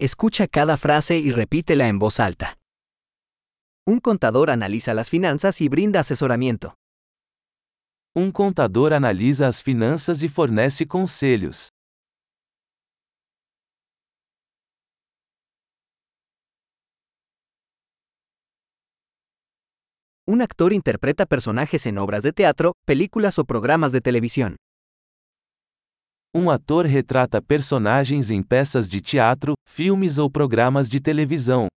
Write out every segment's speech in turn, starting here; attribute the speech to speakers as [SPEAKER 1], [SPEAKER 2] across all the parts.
[SPEAKER 1] Escucha cada frase y repítela en voz alta. Un contador analiza las finanzas y brinda asesoramiento.
[SPEAKER 2] Um contador analisa as finanças e fornece conselhos.
[SPEAKER 1] Un actor interpreta personajes en obras de teatro, películas o programas de televisión.
[SPEAKER 2] Um ator retrata personagens em peças de teatro, filmes ou programas de televisão.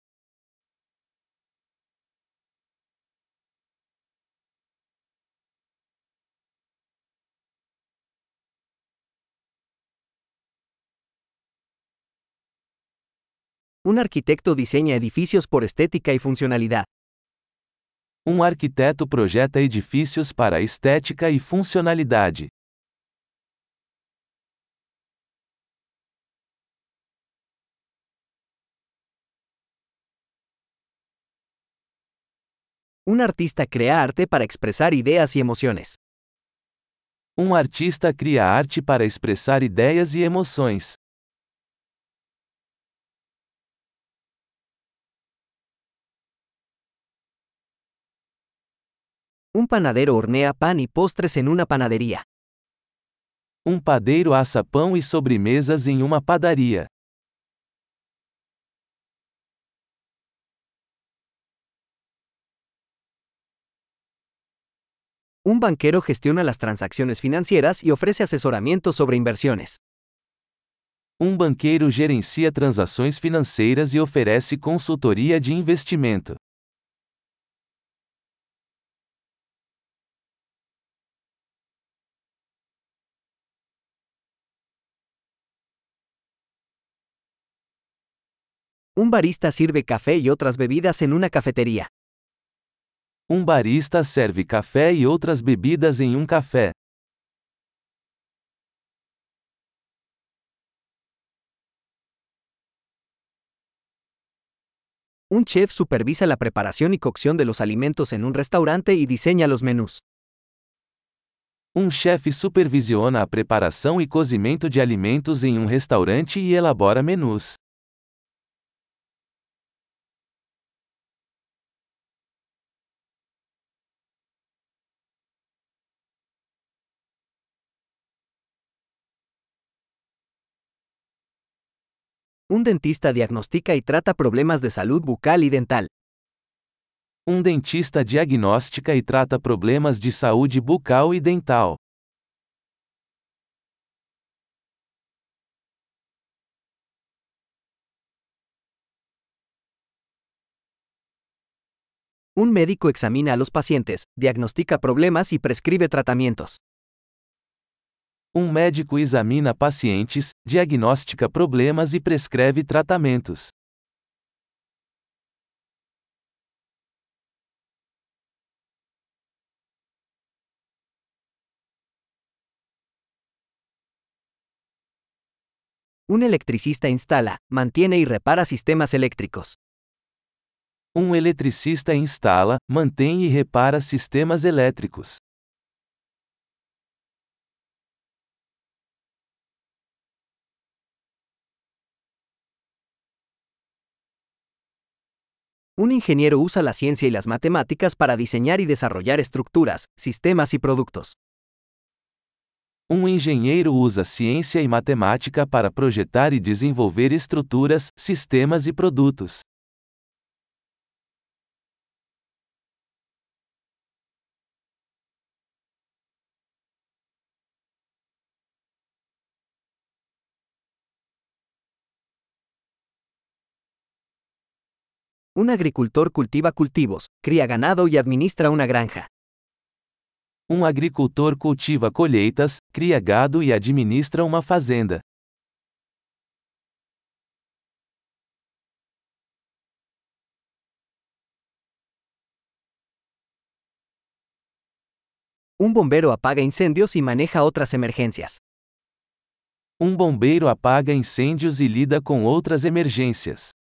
[SPEAKER 1] Un arquitecto diseña edificios por estética y funcionalidad.
[SPEAKER 2] Um arquiteto projeta edifícios para estética e funcionalidade.
[SPEAKER 1] Un artista crea arte para expresar ideas y emociones.
[SPEAKER 2] Um artista cria arte para expressar ideias e emoções.
[SPEAKER 1] Un panadero hornea pan y postres en una panadería.
[SPEAKER 2] Um padeiro assa pão e sobremesas em uma padaria.
[SPEAKER 1] Un banquero gestiona las transacciones financieras y ofrece asesoramiento sobre inversiones.
[SPEAKER 2] Um banqueiro gerencia transações financeiras e oferece consultoria de investimento.
[SPEAKER 1] Un barista sirve café y otras bebidas en una cafetería.
[SPEAKER 2] Um barista serve café e outras bebidas em um café.
[SPEAKER 1] Un chef supervisa la preparación y cocción de los alimentos en un restaurante y diseña los menús.
[SPEAKER 2] Um chefe supervisiona a preparação e cozimento de alimentos em um restaurante e elabora menus.
[SPEAKER 1] Un dentista diagnostica y trata problemas de salud bucal y dental.
[SPEAKER 2] Um dentista diagnostica e trata problemas de saúde bucal e dental.
[SPEAKER 1] Un médico examina a los pacientes, diagnostica problemas y prescribe tratamientos.
[SPEAKER 2] Um médico examina pacientes, diagnostica problemas e prescreve tratamentos.
[SPEAKER 1] Un electricista instala, mantiene y repara sistemas eléctricos.
[SPEAKER 2] Um eletricista instala, mantém e repara sistemas elétricos.
[SPEAKER 1] Un ingeniero usa la ciencia y las matemáticas para diseñar y desarrollar estructuras, sistemas y productos.
[SPEAKER 2] Um engenheiro usa ciência e matemática para projetar e desenvolver estruturas, sistemas e produtos.
[SPEAKER 1] Un agricultor cultiva cultivos, cría ganado y administra una granja.
[SPEAKER 2] Um agricultor cultiva colheitas, cria gado e administra uma fazenda.
[SPEAKER 1] Un bombero apaga incendios y maneja otras emergencias.
[SPEAKER 2] Um bombeiro apaga incêndios e lida com outras emergências.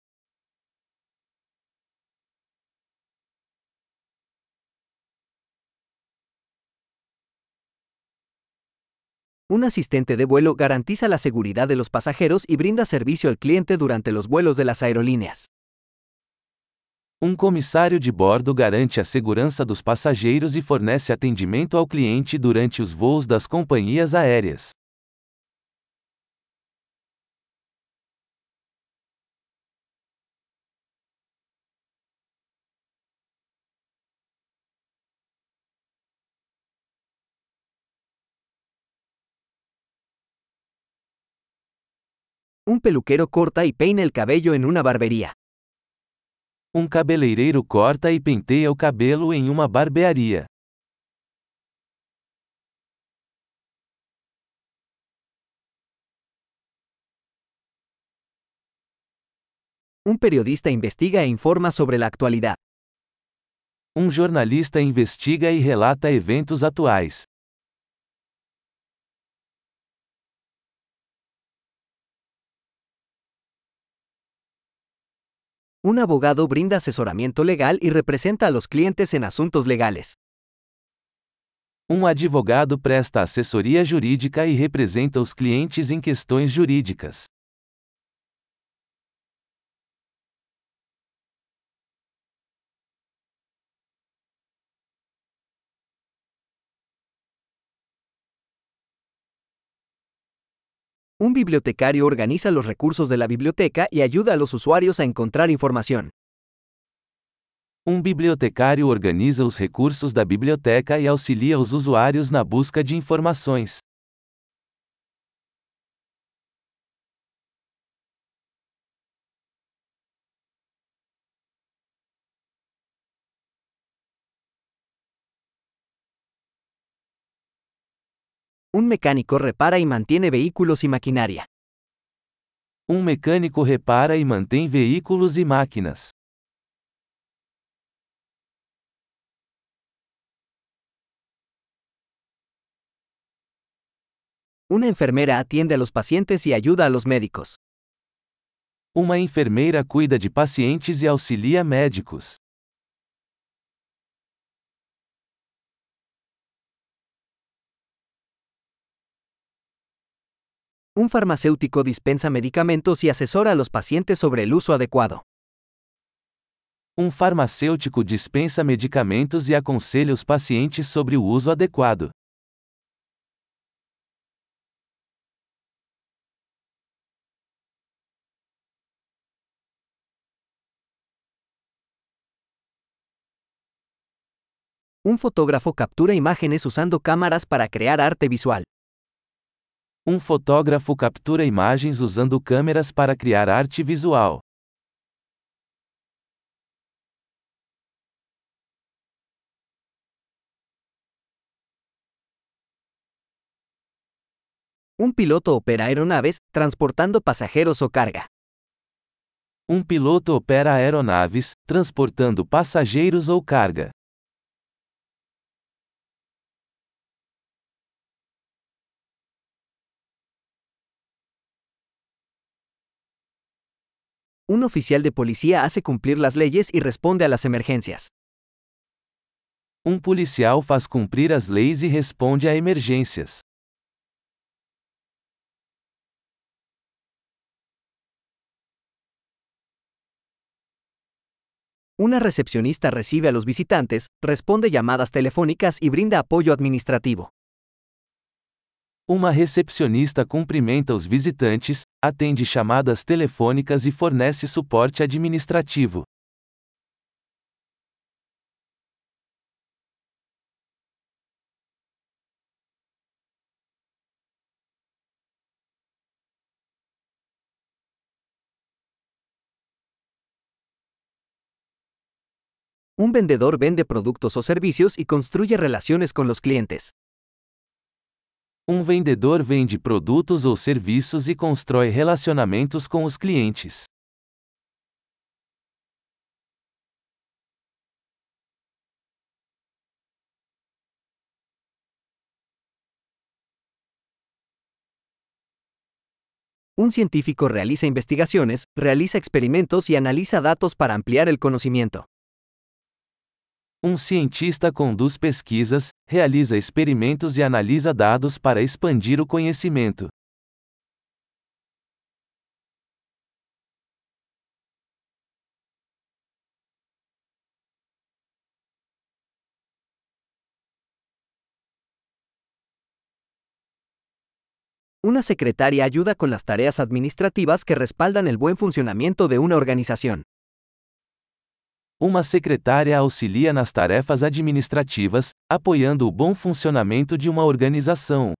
[SPEAKER 1] Un asistente de vuelo garantiza la seguridad de los pasajeros y brinda servicio al cliente durante los vuelos de las aerolíneas.
[SPEAKER 2] Um comissário de bordo garante a segurança dos passageiros e fornece atendimento ao cliente durante os voos das companhias aéreas.
[SPEAKER 1] Un peluquero corta y peina el cabello en una barbería.
[SPEAKER 2] Um cabeleireiro corta e penteia o cabelo em uma barbearia.
[SPEAKER 1] Un periodista investiga e informa sobre la actualidad.
[SPEAKER 2] Um jornalista investiga e relata eventos atuais.
[SPEAKER 1] Un abogado brinda asesoramiento legal y representa a los clientes en asuntos legales.
[SPEAKER 2] Um advogado presta assessoria jurídica e representa os clientes em questões jurídicas.
[SPEAKER 1] Un bibliotecario organiza los recursos de la biblioteca y ayuda a los usuarios a encontrar información.
[SPEAKER 2] Um bibliotecário organiza os recursos da biblioteca e auxilia os usuários na busca de informações.
[SPEAKER 1] Un mecánico repara y mantiene vehículos y maquinaria.
[SPEAKER 2] Um mecânico repara e mantém veículos e máquinas.
[SPEAKER 1] Una enfermera atiende a los pacientes y ayuda a los médicos.
[SPEAKER 2] Uma enfermeira cuida de pacientes e auxilia médicos.
[SPEAKER 1] Un farmacéutico dispensa medicamentos y asesora a los pacientes sobre el uso adecuado.
[SPEAKER 2] Um farmacêutico dispensa medicamentos e aconselha os pacientes sobre o uso adequado.
[SPEAKER 1] Un fotógrafo captura imágenes usando cámaras para crear arte visual.
[SPEAKER 2] Um fotógrafo captura imagens usando câmeras para criar arte visual.
[SPEAKER 1] Un piloto opera aeronaves, transportando pasajeros o carga.
[SPEAKER 2] Um piloto opera aeronaves, transportando passageiros ou carga.
[SPEAKER 1] Un oficial de policía hace cumplir las leyes y responde a las emergencias.
[SPEAKER 2] Um policial faz cumprir as leis e responde a emergências.
[SPEAKER 1] Una recepcionista recibe a los visitantes, responde llamadas telefónicas y brinda apoyo administrativo.
[SPEAKER 2] Uma recepcionista cumprimenta os visitantes, atende chamadas telefônicas e fornece suporte administrativo.
[SPEAKER 1] Un vendedor vende productos o servicios y construye relaciones con los clientes.
[SPEAKER 2] Um vendedor vende produtos ou serviços e constrói relacionamentos com os clientes.
[SPEAKER 1] Un científico realiza investigaciones, realiza experimentos y analiza datos para ampliar el conocimiento.
[SPEAKER 2] Um cientista conduz pesquisas, realiza experimentos e analisa dados para expandir o conhecimento.
[SPEAKER 1] Una secretaria ayuda con las tareas administrativas que respaldan el buen funcionamiento de una organización.
[SPEAKER 2] Uma secretária auxilia nas tarefas administrativas, apoiando o bom funcionamento de uma organização.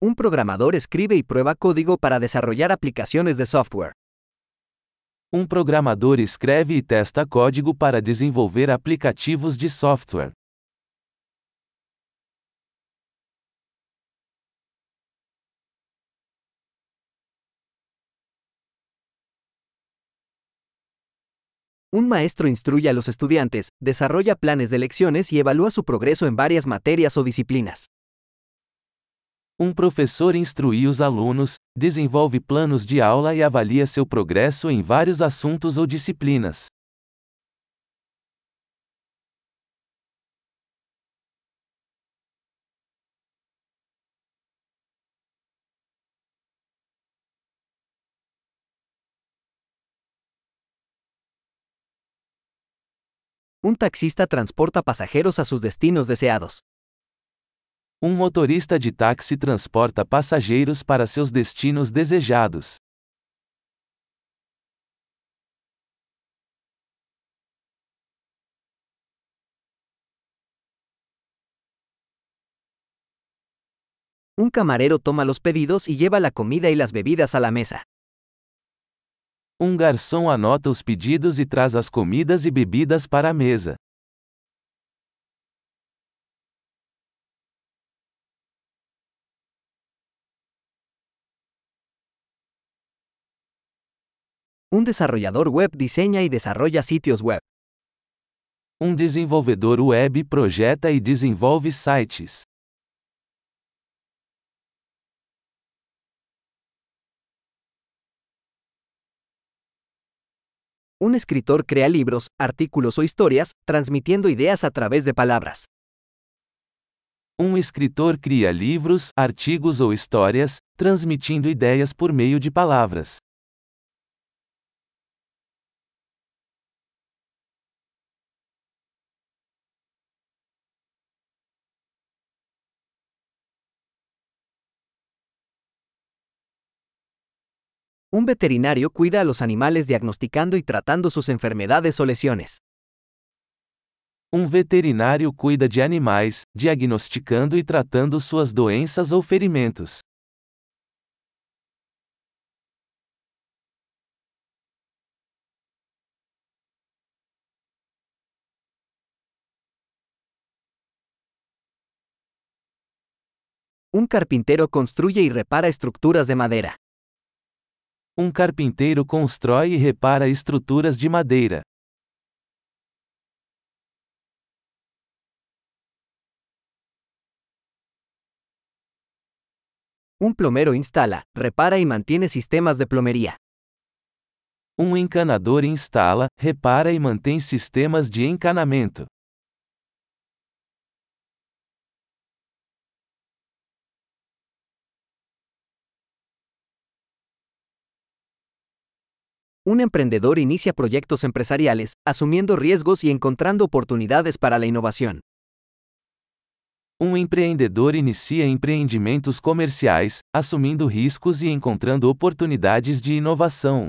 [SPEAKER 1] Un programador escribe y prueba código para desarrollar aplicaciones de software.
[SPEAKER 2] Um programador escreve e testa código para desenvolver aplicativos de software.
[SPEAKER 1] Un maestro instruye a los estudiantes, desarrolla planes de lecciones y evalúa su progreso en varias materias o disciplinas.
[SPEAKER 2] Um professor instrui os alunos, desenvolve planos de aula e avalia seu progresso em vários assuntos ou disciplinas.
[SPEAKER 1] Un taxista transporta pasajeros a sus destinos deseados.
[SPEAKER 2] Um motorista de táxi transporta passageiros para seus destinos desejados.
[SPEAKER 1] Un camarero toma los pedidos y lleva la comida y las bebidas a la mesa.
[SPEAKER 2] Um garçom anota os pedidos e traz as comidas e bebidas para a mesa.
[SPEAKER 1] Un desarrollador web diseña y desarrolla sitios web.
[SPEAKER 2] Um desenvolvedor web projeta e desenvolve sites.
[SPEAKER 1] Un escritor crea libros, artículos o historias, transmitiendo ideas a través de palabras.
[SPEAKER 2] Um escritor cria livros, artigos ou histórias, transmitindo ideias por meio de palavras.
[SPEAKER 1] Un veterinario cuida a los animales diagnosticando y tratando sus enfermedades o lesiones.
[SPEAKER 2] Um veterinário cuida de animais, diagnosticando e tratando suas doenças ou ferimentos.
[SPEAKER 1] Un carpintero construye y repara estructuras de madera.
[SPEAKER 2] Um carpinteiro constrói e repara estruturas de madeira.
[SPEAKER 1] Un plomero instala, repara y mantiene sistemas de plomería.
[SPEAKER 2] Um encanador instala, repara e mantém sistemas de encanamento.
[SPEAKER 1] Un emprendedor inicia proyectos empresariales, asumiendo riesgos y encontrando oportunidades para la innovación.
[SPEAKER 2] Um empreendedor inicia empreendimentos comerciais, assumindo riscos e encontrando oportunidades de inovação.